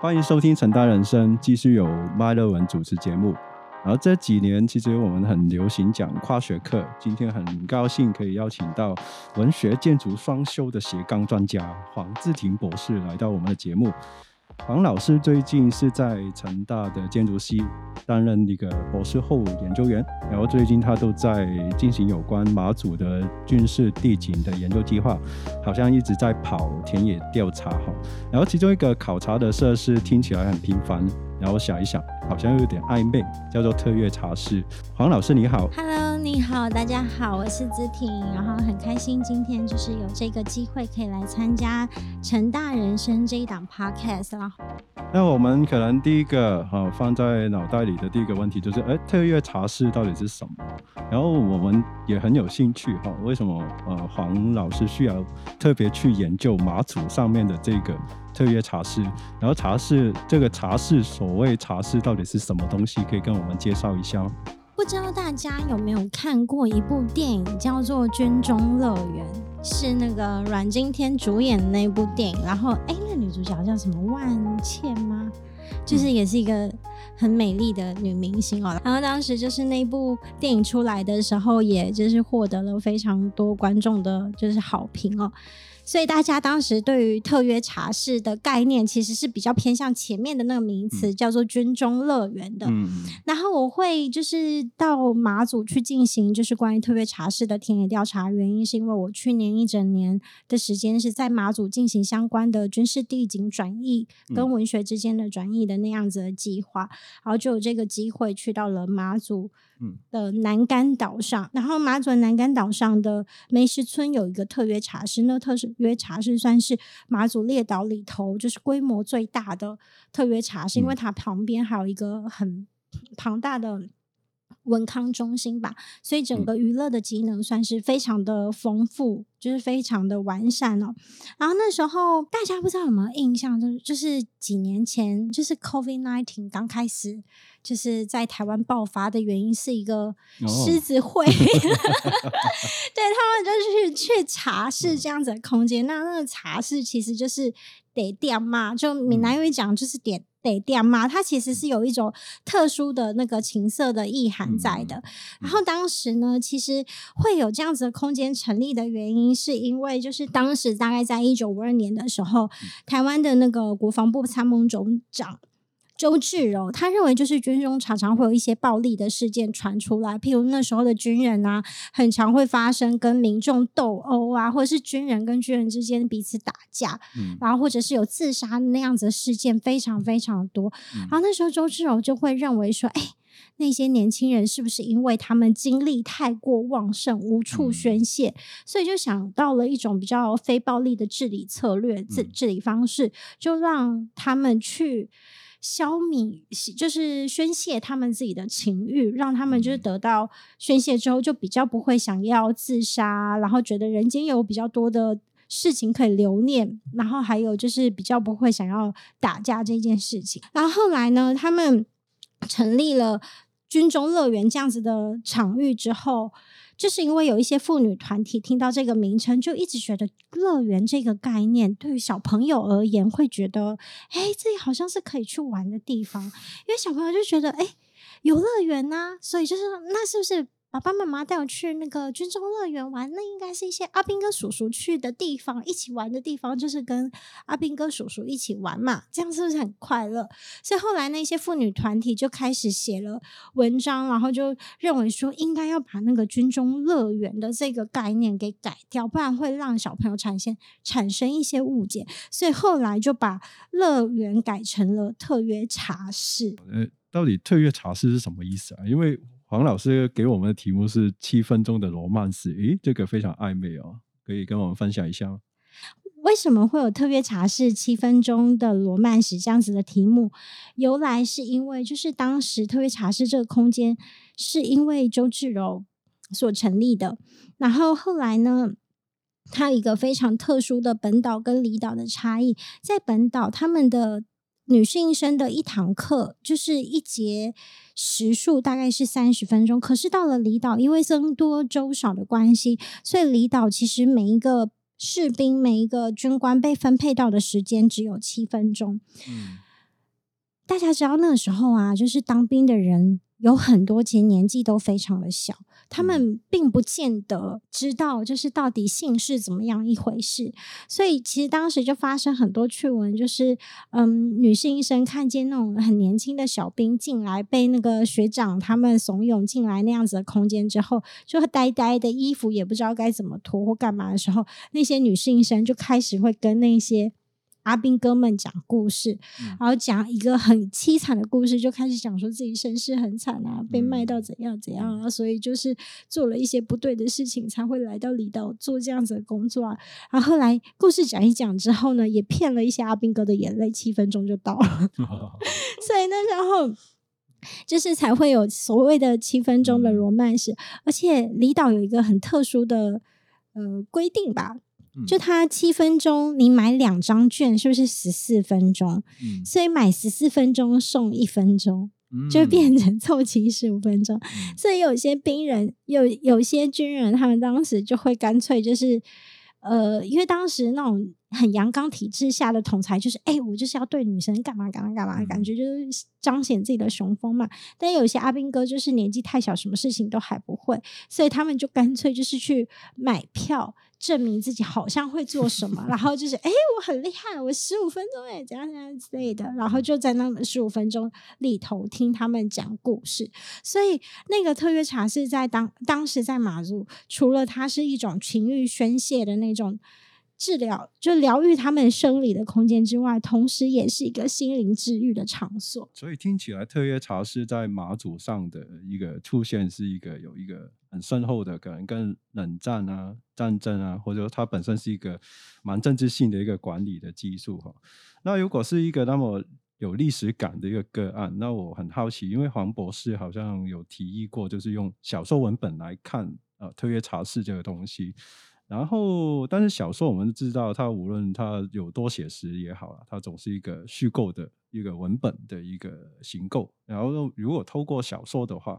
欢迎收听《成大人生》，继续由麦乐文主持节目。然后这几年，其实我们很流行讲跨学科。今天很高兴可以邀请到文学建筑双修的斜杠专家黄志廷博士来到我们的节目。黄老师最近是在成大的建筑系担任一个博士后研究员，然后最近他都在进行有关马祖的军事地景的研究计划，好像一直在跑田野调查哈。然后其中一个考察的设施听起来很平凡。然后想一想，好像有点暧昧，叫做特约茶室。黄老师你好，Hello，你好，大家好，我是子婷，然后很开心今天就是有这个机会可以来参加成大人生这一档 Podcast 啦。那我们可能第一个哈放在脑袋里的第一个问题就是，哎，特约茶室到底是什么？然后我们也很有兴趣哈，为什么呃黄老师需要特别去研究马祖上面的这个？特约茶室，然后茶室这个茶室，所谓茶室到底是什么东西？可以跟我们介绍一下吗？不知道大家有没有看过一部电影，叫做《军中乐园》，是那个阮经天主演的那部电影。然后，哎，那女主角叫什么？万茜吗？就是也是一个很美丽的女明星哦。然后当时就是那部电影出来的时候，也就是获得了非常多观众的就是好评哦。所以大家当时对于特约茶室的概念，其实是比较偏向前面的那个名词，叫做军中乐园的。嗯然后我会就是到马祖去进行就是关于特约茶室的田野调查，原因是因为我去年一整年的时间是在马祖进行相关的军事地景转译跟文学之间的转译的那样子的计划，然后就有这个机会去到了马祖。的南竿岛上，然后马祖南竿岛上的梅石村有一个特约茶室，那特约茶是算是马祖列岛里头就是规模最大的特约茶是，因为它旁边还有一个很庞大的。文康中心吧，所以整个娱乐的机能算是非常的丰富，就是非常的完善哦。然后那时候大家不知道有没有印象，就是就是几年前，就是 COVID nineteen 刚开始，就是在台湾爆发的原因是一个狮子会，对他们就是去茶室这样子的空间。那那个茶室其实就是得店嘛，就闽南语讲就是点。得店嘛，它其实是有一种特殊的那个情色的意涵在的。然后当时呢，其实会有这样子的空间成立的原因，是因为就是当时大概在一九五二年的时候，台湾的那个国防部参谋总长。周志柔他认为，就是军中常常会有一些暴力的事件传出来，譬如那时候的军人啊，很常会发生跟民众斗殴啊，或者是军人跟军人之间彼此打架，然后或者是有自杀那样子的事件非常非常多。然后那时候周志柔就会认为说，哎，那些年轻人是不是因为他们精力太过旺盛，无处宣泄，所以就想到了一种比较非暴力的治理策略、治治理方式，就让他们去。消弭就是宣泄他们自己的情欲，让他们就是得到宣泄之后，就比较不会想要自杀，然后觉得人间有比较多的事情可以留念，然后还有就是比较不会想要打架这件事情。然后后来呢，他们成立了军中乐园这样子的场域之后。就是因为有一些妇女团体听到这个名称，就一直觉得乐园这个概念对于小朋友而言，会觉得，哎，这里好像是可以去玩的地方，因为小朋友就觉得，哎，游乐园呐，所以就是那是不是？爸爸妈妈带我去那个军中乐园玩，那应该是一些阿兵哥叔叔去的地方，一起玩的地方，就是跟阿兵哥叔叔一起玩嘛，这样是不是很快乐？所以后来那些妇女团体就开始写了文章，然后就认为说应该要把那个军中乐园的这个概念给改掉，不然会让小朋友产生产生一些误解，所以后来就把乐园改成了特约茶室。呃，到底特约茶室是什么意思啊？因为黄老师给我们的题目是七分钟的罗曼史，诶，这个非常暧昧哦，可以跟我们分享一下吗？为什么会有特别茶室七分钟的罗曼史这样子的题目？由来是因为就是当时特别茶室这个空间是因为周志柔所成立的，然后后来呢，它有一个非常特殊的本岛跟离岛的差异，在本岛他们的。女性生的一堂课就是一节时数大概是三十分钟，可是到了离岛，因为僧多粥少的关系，所以离岛其实每一个士兵、每一个军官被分配到的时间只有七分钟。嗯，大家知道那个时候啊，就是当兵的人有很多，其实年纪都非常的小，他们并不见得知道就是到底性是怎么样一回事，所以其实当时就发生很多趣闻，就是嗯，女性医生看见那种很年轻的小兵进来，被那个学长他们怂恿进来那样子的空间之后，就呆呆的衣服也不知道该怎么脱或干嘛的时候，那些女性医生就开始会跟那些。阿兵哥们讲故事，然后讲一个很凄惨的故事，就开始讲说自己身世很惨啊，被卖到怎样怎样啊，所以就是做了一些不对的事情，才会来到离岛做这样子的工作啊。然后后来故事讲一讲之后呢，也骗了一些阿兵哥的眼泪，七分钟就到了。所以那时候就是才会有所谓的七分钟的罗曼史，而且离岛有一个很特殊的呃规定吧。就他七分钟，你买两张券是不是十四分钟？嗯，所以买十四分钟送一分钟，就变成凑齐十五分钟。所以有些兵人，有有些军人，他们当时就会干脆就是，呃，因为当时那种。很阳刚体制下的统裁，就是哎，我就是要对女生干嘛干嘛干嘛，感觉就是彰显自己的雄风嘛。但有些阿兵哥就是年纪太小，什么事情都还不会，所以他们就干脆就是去买票，证明自己好像会做什么，然后就是哎，我很厉害，我十五分钟哎，怎样怎样之类的，然后就在那十五分钟里头听他们讲故事。所以那个特约茶是在当当时在马祖，除了它是一种情欲宣泄的那种。治疗就疗愈他们生理的空间之外，同时也是一个心灵治愈的场所。所以听起来，特约茶室在马祖上的一个出现，是一个有一个很深厚的，可能跟冷战啊、战争啊，或者说它本身是一个蛮政治性的一个管理的技术哈。那如果是一个那么有历史感的一个个案，那我很好奇，因为黄博士好像有提议过，就是用小说文本来看呃特约茶室这个东西。然后，但是小说我们知道，它无论它有多写实也好，它总是一个虚构的一个文本的一个形构。然后，如果透过小说的话，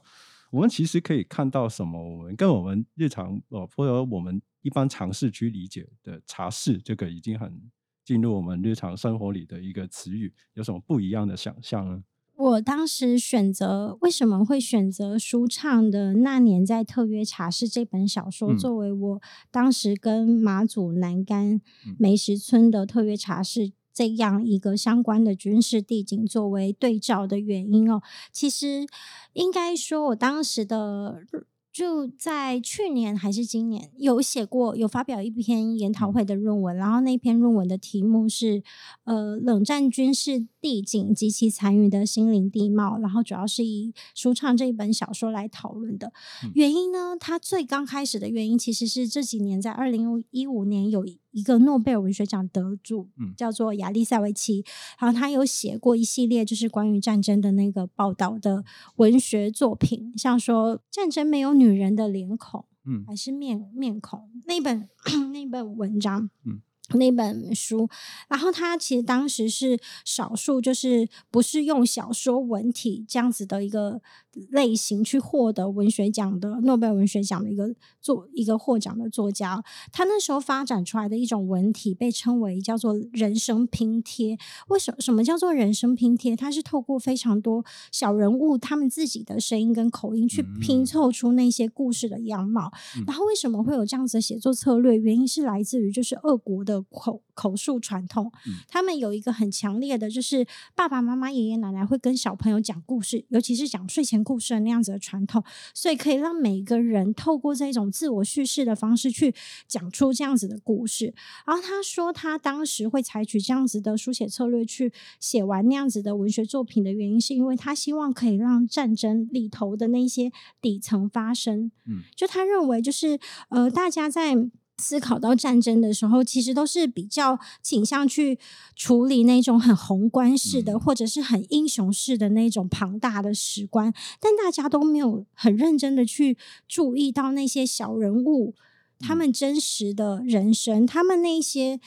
我们其实可以看到什么？我们跟我们日常呃，或者我们一般尝试去理解的茶室，这个已经很进入我们日常生活里的一个词语，有什么不一样的想象呢？我当时选择为什么会选择舒畅的那年在特约茶室这本小说作为我当时跟马祖南干梅石村的特约茶室这样一个相关的军事地景作为对照的原因哦，其实应该说我当时的。就在去年还是今年，有写过有发表一篇研讨会的论文，然后那篇论文的题目是呃冷战军事地景及其残余的心灵地貌，然后主要是以舒畅这一本小说来讨论的。原因呢，它最刚开始的原因其实是这几年在二零一五年有。一个诺贝尔文学奖得主，叫做亚历塞维奇，然后他有写过一系列就是关于战争的那个报道的文学作品，像说《战争没有女人的脸孔》，嗯，还是面面孔那本 那本文章，嗯。那本书，然后他其实当时是少数，就是不是用小说文体这样子的一个类型去获得文学奖的诺贝尔文学奖的一个作一个获奖的作家。他那时候发展出来的一种文体被称为叫做人生拼贴。为什么什么叫做人生拼贴？它是透过非常多小人物他们自己的声音跟口音去拼凑出那些故事的样貌。然后为什么会有这样子的写作策略？原因是来自于就是俄国的。口口述传统，他们有一个很强烈的，就是爸爸妈妈、爷爷奶奶会跟小朋友讲故事，尤其是讲睡前故事的那样子的传统，所以可以让每一个人透过这种自我叙事的方式去讲出这样子的故事。然后他说，他当时会采取这样子的书写策略去写完那样子的文学作品的原因，是因为他希望可以让战争里头的那些底层发生。嗯，就他认为，就是呃，大家在。思考到战争的时候，其实都是比较倾向去处理那种很宏观式的，或者是很英雄式的那种庞大的史观，但大家都没有很认真的去注意到那些小人物他们真实的人生，他们那些。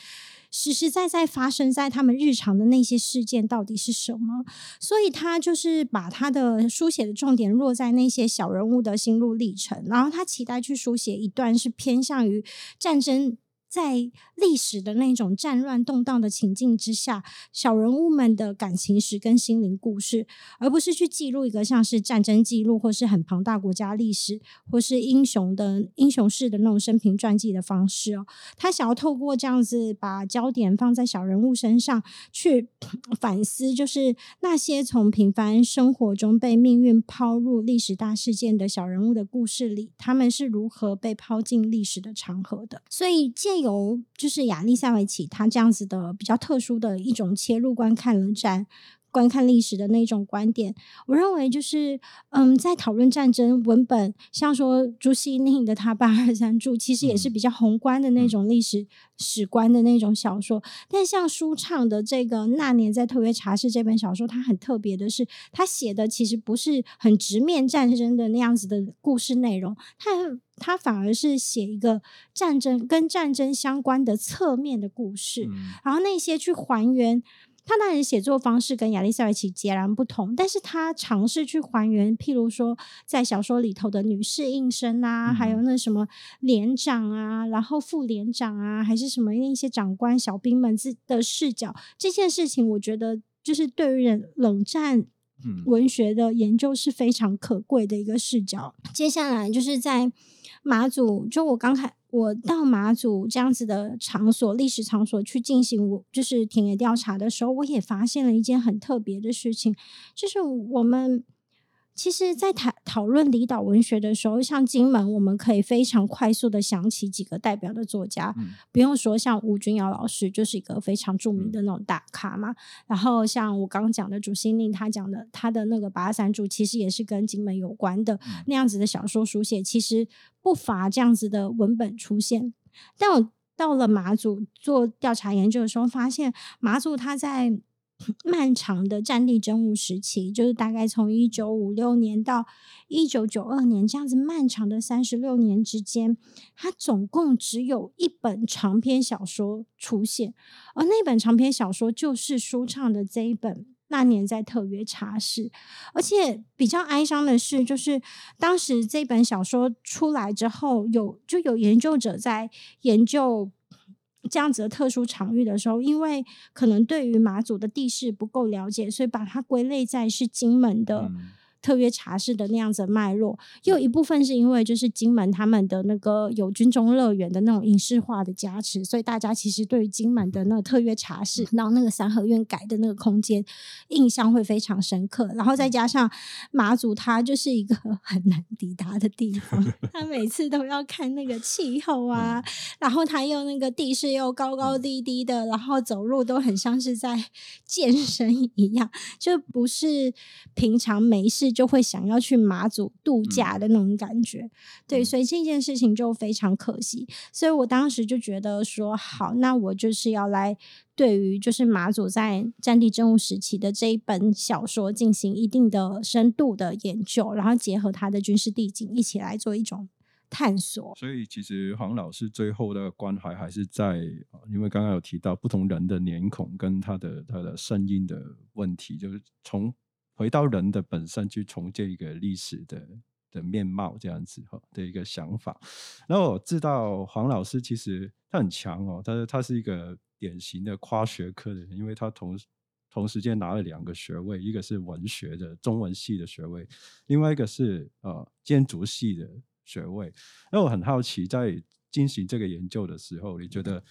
实实在在发生在他们日常的那些事件到底是什么？所以他就是把他的书写的重点落在那些小人物的心路历程，然后他期待去书写一段是偏向于战争在历史的那种战乱动荡的情境之下，小人物们的感情史跟心灵故事，而不是去记录一个像是战争记录或是很庞大国家历史，或是英雄的英雄式的那种生平传记的方式哦。他想要透过这样子把焦点放在小人物身上，去 反思，就是那些从平凡生活中被命运抛入历史大事件的小人物的故事里，他们是如何被抛进历史的长河的。所以借由就是亚历山维奇他这样子的比较特殊的一种切入观看了战。观看历史的那种观点，我认为就是，嗯，在讨论战争文本，像说朱西甯的《他八二三注》，其实也是比较宏观的那种历史史观的那种小说。但像舒畅的这个《那年在特约茶室》这本小说，它很特别的是，他写的其实不是很直面战争的那样子的故事内容，他他反而是写一个战争跟战争相关的侧面的故事，然后那些去还原。他那人写作方式跟亚历塞维奇截然不同，但是他尝试去还原，譬如说在小说里头的女士应声啊，还有那什么连长啊，然后副连长啊，还是什么那些长官小兵们自的视角，这件事情我觉得就是对于冷战文学的研究是非常可贵的一个视角。接下来就是在马祖，就我刚开。我到马祖这样子的场所、历史场所去进行我就是田野调查的时候，我也发现了一件很特别的事情，就是我们。其实，在讨讨论离岛文学的时候，像金门，我们可以非常快速的想起几个代表的作家，不用说，像吴君尧老师就是一个非常著名的那种大咖嘛。然后，像我刚刚讲的主心令，他讲的他的那个八三柱，其实也是跟金门有关的那样子的小说书写，其实不乏这样子的文本出现。但我到了马祖做调查研究的时候，发现马祖他在。漫长的战地征务时期，就是大概从一九五六年到一九九二年这样子漫长的三十六年之间，它总共只有一本长篇小说出现，而那本长篇小说就是舒畅的这一本《那年在特约茶室》。而且比较哀伤的是，就是当时这本小说出来之后，有就有研究者在研究。这样子的特殊场域的时候，因为可能对于马祖的地势不够了解，所以把它归类在是金门的。特约茶室的那样子脉络，又有一部分是因为就是金门他们的那个有军中乐园的那种影视化的加持，所以大家其实对于金门的那个特约茶室，然后那个三合院改的那个空间印象会非常深刻。然后再加上马祖，它就是一个 很难抵达的地方，他每次都要看那个气候啊，然后他又那个地势又高高低低的，然后走路都很像是在 健身一样，就不是平常没事。就会想要去马祖度假的那种感觉，对，所以这件事情就非常可惜。所以我当时就觉得说，好，那我就是要来对于就是马祖在战地政务时期的这一本小说进行一定的深度的研究，然后结合他的军事地景一起来做一种探索。所以其实黄老师最后的关怀还是在，因为刚刚有提到不同人的脸孔跟他的他的声音的问题，就是从。回到人的本身去重建一个历史的的面貌，这样子哈的一个想法。然后我知道黄老师其实他很强哦，他他是一个典型的跨学科的人，因为他同同时间拿了两个学位，一个是文学的中文系的学位，另外一个是呃建筑系的学位。那我很好奇，在进行这个研究的时候，你觉得？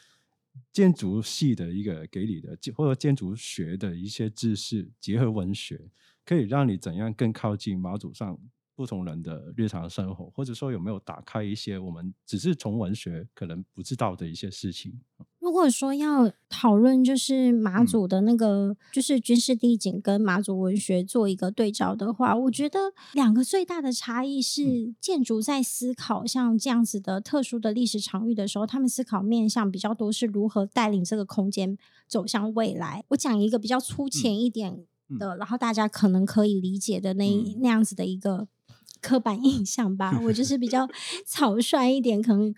建筑系的一个给你的，或者建筑学的一些知识，结合文学，可以让你怎样更靠近马祖上不同人的日常生活，或者说有没有打开一些我们只是从文学可能不知道的一些事情？如果说要讨论，就是马祖的那个，就是军事地景跟马祖文学做一个对照的话，我觉得两个最大的差异是，建筑在思考像这样子的特殊的历史场域的时候，他们思考面向比较多是如何带领这个空间走向未来。我讲一个比较粗浅一点的，然后大家可能可以理解的那那样子的一个刻板印象吧。我就是比较 草率一点，可能。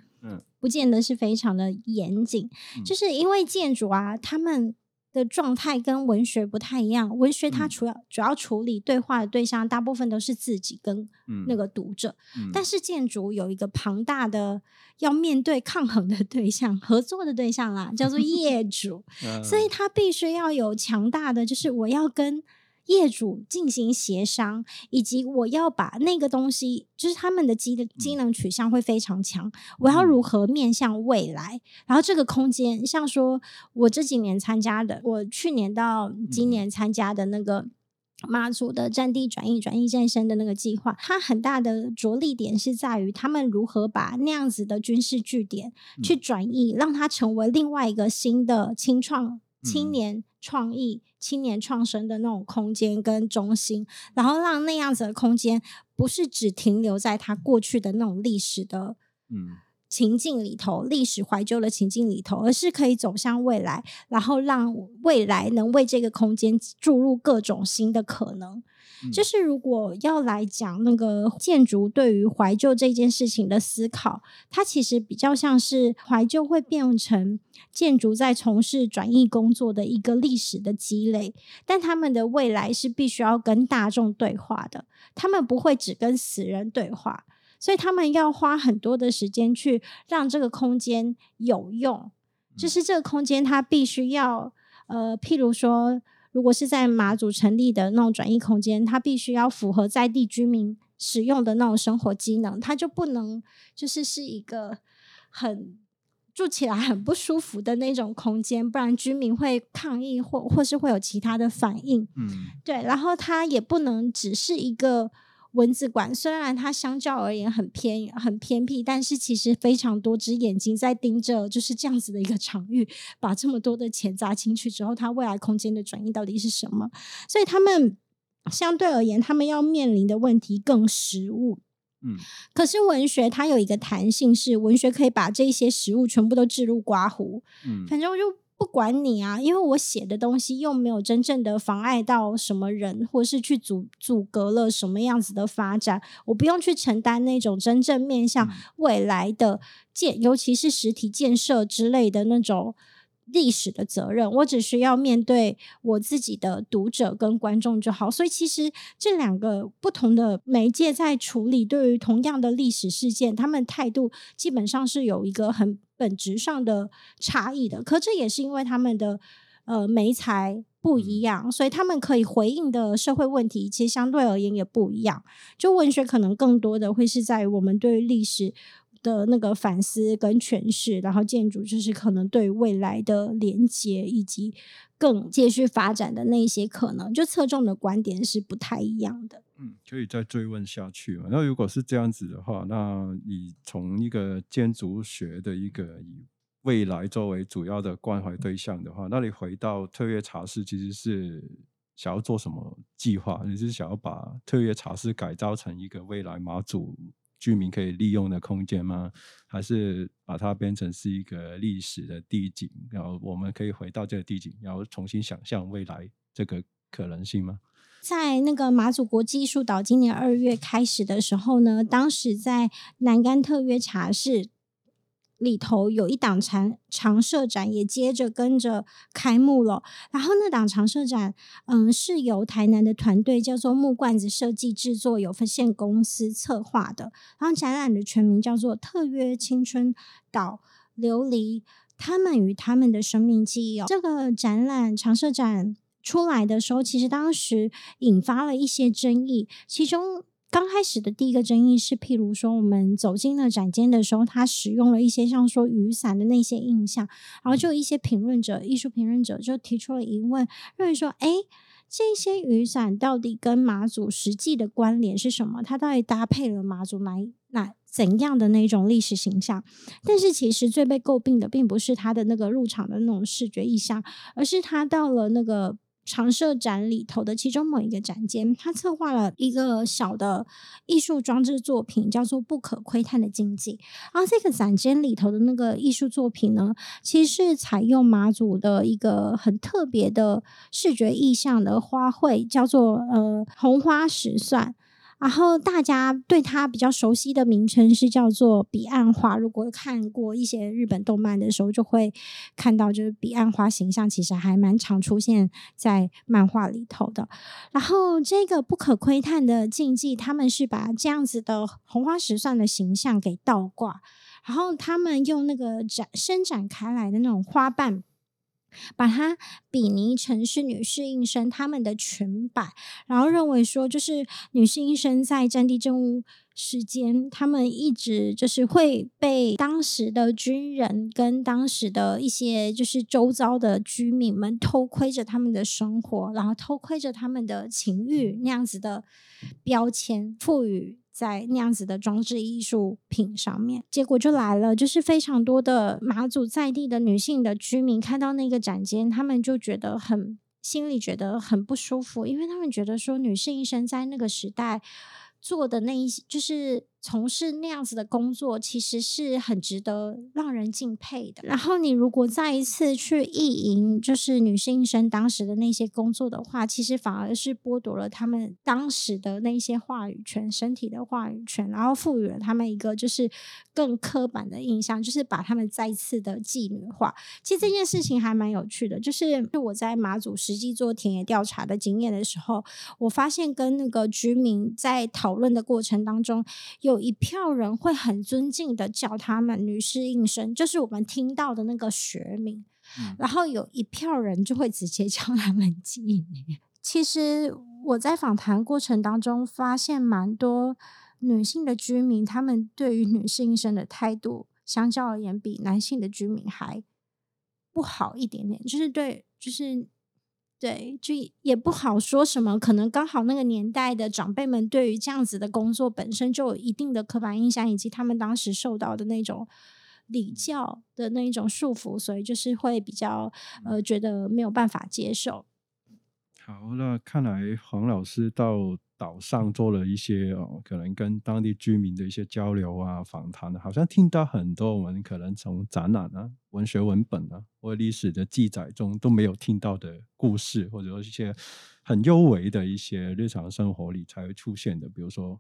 不见得是非常的严谨，就是因为建筑啊，他们的状态跟文学不太一样。文学它嗯主要、主要处理对话的对象，大部分都是自己跟嗯那个读者，嗯但是建筑有一个庞大的要面对抗衡的对象、合作的对象啦，叫做业 主。所以嗯他必须要有强大的，就是我要跟业主进行协商，以及我要把那个东西，就是他们的机的机能取向会非常强。我要嗯如何面向未来？然后这个空间，像说我这几年参加的，我去年到今嗯年参加的那个。妈祖的战地转移、转移战生的那个计划，它很大的着力点是在于他们如何把那样子的军事据点去嗯转移，让它成为另外一个新的青创、青嗯年创意、青年创生的那种空间跟中心，然后让那样子的空间不是只停留在它过去的那种历史的嗯情境里头、历史怀旧的情境里头，而是可以走向未来，然后让未来能为这个空间注入各种新的可能。嗯就是如果要来讲那个建筑对于怀旧这件事情的思考，它其实比较像是怀旧会变成建筑在从事转译工作的一个历史的积累，但他们的未来是必须要跟大众对话的，他们不会只跟死人对话。所以他们要花很多的时间去让这个空间有用，就是这个空间它必须要呃，譬如说，如果是在马祖成立的那种转移空间，它必须要符合在地居民使用的那种生活机能，它就不能就是是一个很。住起来很不舒服的那种空间，不然居民会抗议或或是会有其他的反应。嗯对，然后它也不能只是一个蚊子馆，虽然它相较而言很偏很偏僻，但是其实非常多只眼睛在盯着，就是这样子的一个场域，把这么多的钱砸进去之后，它未来空间的转移到底是什么？所以他们相对而言，他们要面临的问题更实物。嗯可是文学它有一个弹性，是文学可以把这些食物全部都置入刮胡，嗯反正我就不管你啊，因为我写的东西又没有真正的妨碍到什么人，或是去阻阻隔了什么样子的发展，我不用去承担那种真正面向嗯未来的建，尤其是实体建设之类的那种。历史的责任，我只需要面对我自己的读者跟观众就好。所以，其实这两个不同的媒介在处理对于同样的历史事件，他们态度基本上是有一个很本质上的差异的。可这也是因为他们的呃媒材不一样，所以他们可以回应的社会问题，其实相对而言也不一样。就文学可能更多的会是在于我们对于历史。的那个反思跟诠释，然后建筑就是可能对未来的连接以及更继续发展的那一些可能，就侧重的观点是不太一样的。嗯，可以再追问下去嘛？那如果是这样子的话，那你从一个建筑学的一个以未来作为主要的关怀对象的话，那你回到特约茶室，其实是想要做什么计划？你是想要把特约茶室改造成一个未来马祖居民可以利用的空间吗？还是把它变成是一个历史的地景，然后我们可以回到这个地景，然后重新想象未来这个可能性吗？在那个马祖国际艺术岛今年二月开始的时候呢，当时在南干特约茶室里头有一档常常设展，也接着跟着开幕了。然后那档常设展，嗯，是由台南的团队叫做木罐子设计制作有限公司策划的。然后展览的全名叫做《特约青春岛琉璃》。他们与他们的生命记忆哦，这个展览常设展出来的时候，其实当时引发了一些争议，其中。刚开始的第一个争议是，譬如说我们走进了展间的时候，他使用了一些像说雨伞的那些印象，然后就有一些评论者、艺术评论者就提出了疑问，认为说，哎，这些雨伞到底跟马祖实际的关联是什么？它到底搭配了马祖哪哪怎样的那种历史形象？但是其实最被诟病的，并不是它的那个入场的那种视觉意象，而是它到了那个。常设展里头的其中某一个展间，他策划了一个小的艺术装置作品，叫做《不可窥探的禁忌》。然后这个展间里头的那个艺术作品呢，其实是采用马祖的一个很特别的视觉意象的花卉，叫做呃红花石蒜。然后大家对他比较熟悉的名称是叫做彼岸花。如果看过一些日本动漫的时候，就会看到，就是彼岸花形象其实还蛮常出现在漫画里头的。然后这个不可窥探的禁忌，他们是把这样子的红花石蒜的形象给倒挂，然后他们用那个展伸展开来的那种花瓣。把它比拟成是女士应生他们的裙摆，然后认为说，就是女士应生在战地政务时间，他们一直就是会被当时的军人跟当时的一些就是周遭的居民们偷窥着他们的生活，然后偷窥着他们的情欲那样子的标签赋予。在那样子的装置艺术品上面，结果就来了，就是非常多的马祖在地的女性的居民看到那个展间，他们就觉得很心里觉得很不舒服，因为他们觉得说女性医生在那个时代做的那一就是。从事那样子的工作，其实是很值得让人敬佩的。然后，你如果再一次去意淫，就是女性医生当时的那些工作的话，其实反而是剥夺了他们当时的那些话语权、身体的话语权，然后赋予了他们一个就是更刻板的印象，就是把他们再次的妓女化。其实这件事情还蛮有趣的，就是我在马祖实际做田野调查的经验的时候，我发现跟那个居民在讨论的过程当中有。有一票人会很尊敬的叫他们女士应声，就是我们听到的那个学名。然后有一票人就会直接叫他们妓女。其实我在访谈过程当中发现，蛮多女性的居民，他们对于女士应声的态度，相较而言比男性的居民还不好一点点。就是对，就是。对，就也不好说什么，可能刚好那个年代的长辈们对于这样子的工作本身就有一定的刻板印象，以及他们当时受到的那种礼教的那一种束缚，所以就是会比较呃觉得没有办法接受。好，那看来黄老师到。岛上做了一些哦，可能跟当地居民的一些交流啊、访谈，好像听到很多我们可能从展览啊、文学文本啊或历史的记载中都没有听到的故事，或者说一些很幽微的一些日常生活里才会出现的，比如说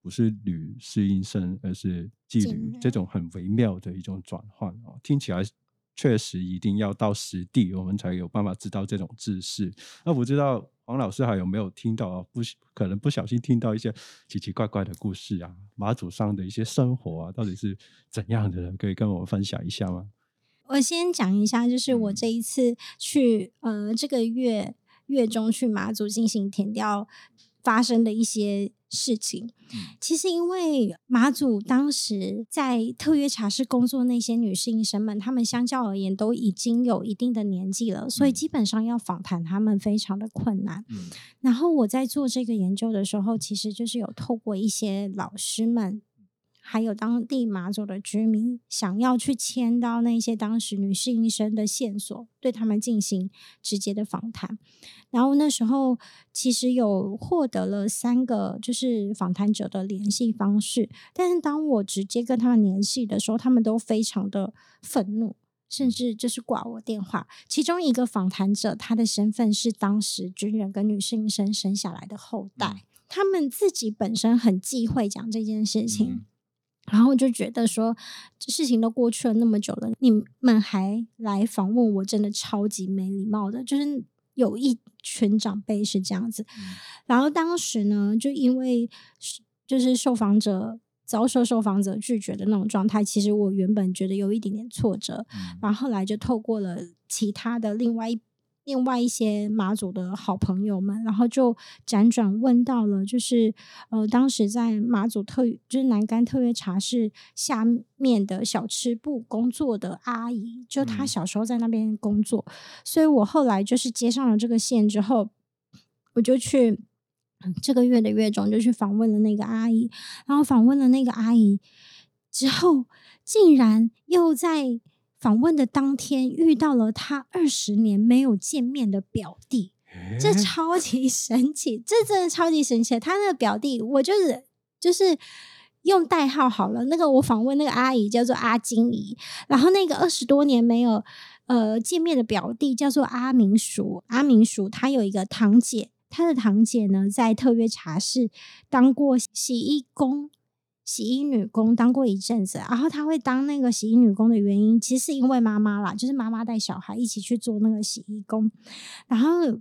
不是女适应生，而是妓女这种很微妙的一种转换哦，听起来确实一定要到实地，我们才有办法知道这种知识。那我知道。王老师还有没有听到不可能不小心听到一些奇奇怪怪的故事啊？马祖上的一些生活啊，到底是怎样的？可以跟我们分享一下吗？我先讲一下，就是我这一次去呃这个月月中去马祖进行填调发生的一些。事情，其实因为马祖当时在特约茶室工作那些女性医生们，她们相较而言都已经有一定的年纪了，所以基本上要访谈她们非常的困难。然后我在做这个研究的时候，其实就是有透过一些老师们。还有当地马祖的居民想要去签到那些当时女性医生的线索，对他们进行直接的访谈。然后那时候其实有获得了三个就是访谈者的联系方式，但是当我直接跟他们联系的时候，他们都非常的愤怒，甚至就是挂我电话。其中一个访谈者，他的身份是当时军人跟女性医生生下来的后代，他们自己本身很忌讳讲这件事情。然后就觉得说，事情都过去了那么久了，你们还来访问我，真的超级没礼貌的。就是有一群长辈是这样子，然后当时呢，就因为就是受访者遭受受访者拒绝的那种状态，其实我原本觉得有一点点挫折，然后后来就透过了其他的另外一。另外一些马祖的好朋友们，然后就辗转问到了，就是呃，当时在马祖特就是南干特约茶室下面的小吃部工作的阿姨，就她小时候在那边工作，所以我后来就是接上了这个线之后，我就去这个月的月中就去访问了那个阿姨，然后访问了那个阿姨之后，竟然又在。访问的当天遇到了他二十年没有见面的表弟，这超级神奇，这真的超级神奇。他那个表弟，我就是就是用代号好了。那个我访问那个阿姨叫做阿金姨，然后那个二十多年没有呃见面的表弟叫做阿明叔。阿明叔他有一个堂姐他的堂姐呢，在特约茶室当过洗衣工。洗衣女工当过一阵子，然后她会当那个洗衣女工的原因，其实是因为妈妈啦，就是妈妈带小孩一起去做那个洗衣工，然后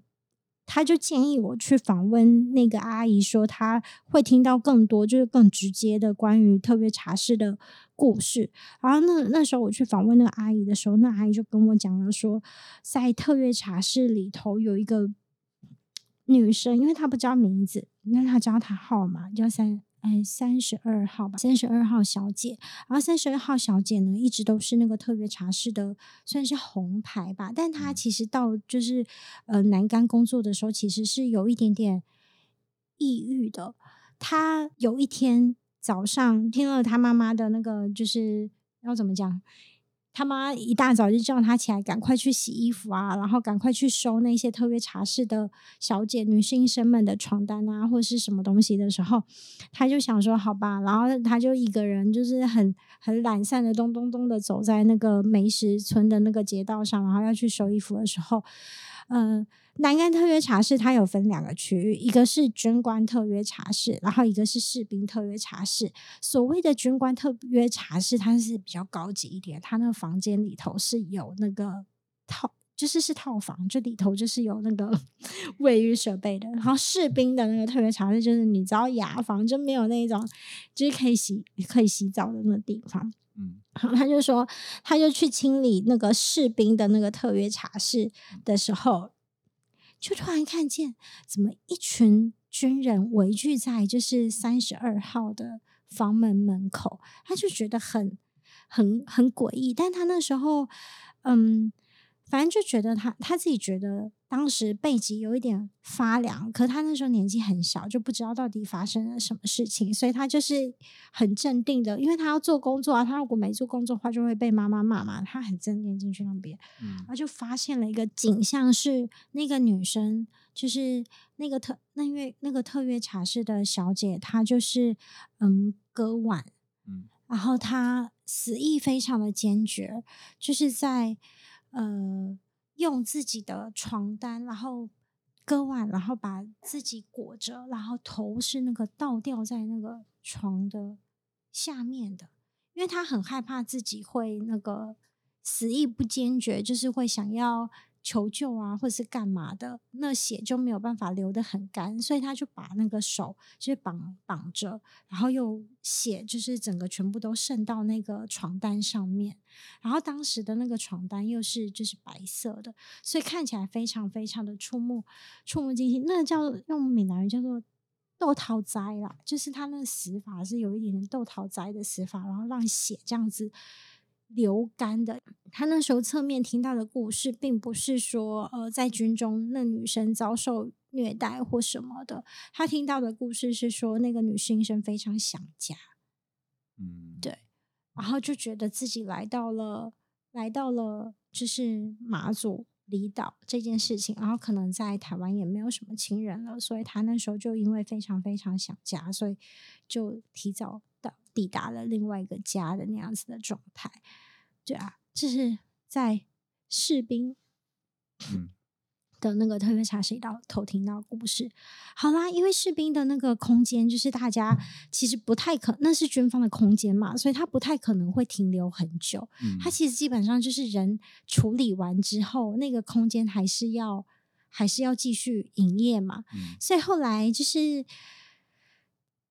她就建议我去访问那个阿姨，说她会听到更多，就是更直接的关于特别茶室的故事。然后那那时候我去访问那个阿姨的时候，那阿姨就跟我讲了说，在特约茶室里头有一个女生，因为她不知道名字，那她知道她号码叫三。哎，三十二号吧，三十二号小姐。然后三十二号小姐呢，一直都是那个特别茶室的，算是红牌吧。但她其实到就是呃南干工作的时候，其实是有一点点抑郁的。她有一天早上听了她妈妈的那个，就是要怎么讲？他妈一大早就叫他起来，赶快去洗衣服啊，然后赶快去收那些特别茶室的小姐、女性生们的床单啊，或是什么东西的时候，他就想说好吧，然后他就一个人就是很很懒散的咚咚咚的走在那个梅石村的那个街道上，然后要去收衣服的时候，嗯。南干特约茶室它有分两个区域，一个是军官特约茶室，然后一个是士兵特约茶室。所谓的军官特约茶室，它是比较高级一点，它那个房间里头是有那个套，就是是套房，这里头就是有那个 卫浴设备的。然后士兵的那个特别茶室，就是你知道雅房，就没有那种就是可以洗可以洗澡的那个地方。嗯，然后他就说，他就去清理那个士兵的那个特约茶室的时候。就突然看见，怎么一群军人围聚在就是三十二号的房门门口，他就觉得很很很诡异。但他那时候，嗯。反正就觉得他他自己觉得当时背脊有一点发凉，可他那时候年纪很小，就不知道到底发生了什么事情，所以他就是很镇定的，因为他要做工作啊，他如果没做工作的话，就会被妈妈骂嘛。他很镇定进去那边，然后就发现了一个景象，是那个女生，就是那个特那因为那个特约茶室的小姐，她就是嗯割腕，嗯，然后她死意非常的坚决，就是在。呃，用自己的床单，然后割腕，然后把自己裹着，然后头是那个倒吊在那个床的下面的，因为他很害怕自己会那个死意不坚决，就是会想要。求救啊，或者是干嘛的，那血就没有办法流得很干，所以他就把那个手就是绑绑着，然后又血就是整个全部都渗到那个床单上面，然后当时的那个床单又是就是白色的，所以看起来非常非常的触目触目惊心。那叫用闽南语叫做豆桃灾啦，就是他那个死法是有一点点豆桃灾的死法，然后让血这样子。流干的，他那时候侧面听到的故事，并不是说，呃，在军中那女生遭受虐待或什么的。他听到的故事是说，那个女生生非常想家，嗯，对，然后就觉得自己来到了，来到了就是马祖离岛这件事情，然后可能在台湾也没有什么亲人了，所以他那时候就因为非常非常想家，所以就提早。抵达了另外一个家的那样子的状态，对啊，这是在士兵的那个特别茶室到偷听到故事。好啦，因为士兵的那个空间就是大家其实不太可，那是军方的空间嘛，所以他不太可能会停留很久。他其实基本上就是人处理完之后，那个空间还是要还是要继续营业嘛。所以后来就是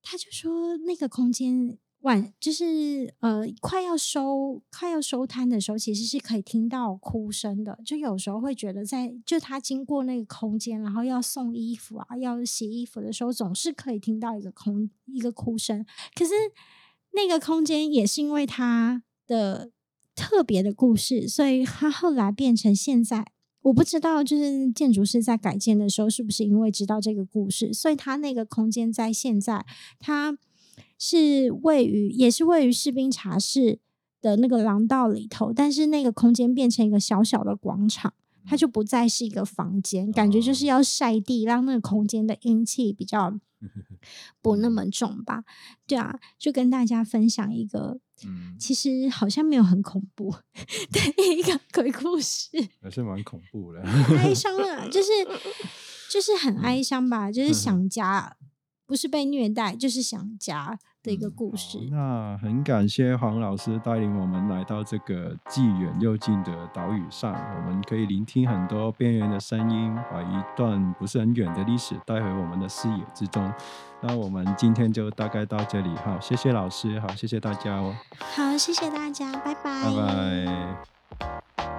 他就说那个空间。晚就是呃，快要收快要收摊的时候，其实是可以听到哭声的。就有时候会觉得，在就他经过那个空间，然后要送衣服啊，要洗衣服的时候，总是可以听到一个空一个哭声。可是那个空间也是因为他的特别的故事，所以他后来变成现在，我不知道就是建筑师在改建的时候，是不是因为知道这个故事，所以他那个空间在现在他。是位于，也是位于士兵茶室的那个廊道里头，但是那个空间变成一个小小的广场，它就不再是一个房间，感觉就是要晒地，让那个空间的阴气比较 不那么重吧？对啊，就跟大家分享一个，其实好像没有很恐怖 的一个鬼故事，还是蛮恐怖的，哀伤啊，就是就是很哀伤吧，就是想家，不是被虐待，就是想家的一个故事。那很感谢黄老师带领我们来到这个既远又近的岛屿上，我们可以聆听很多边缘的声音，把一段不是很远的历史带回我们的视野之中。那我们今天就大概到这里，好，谢谢老师，好，谢谢大家哦，好，谢谢大家，拜拜，拜拜。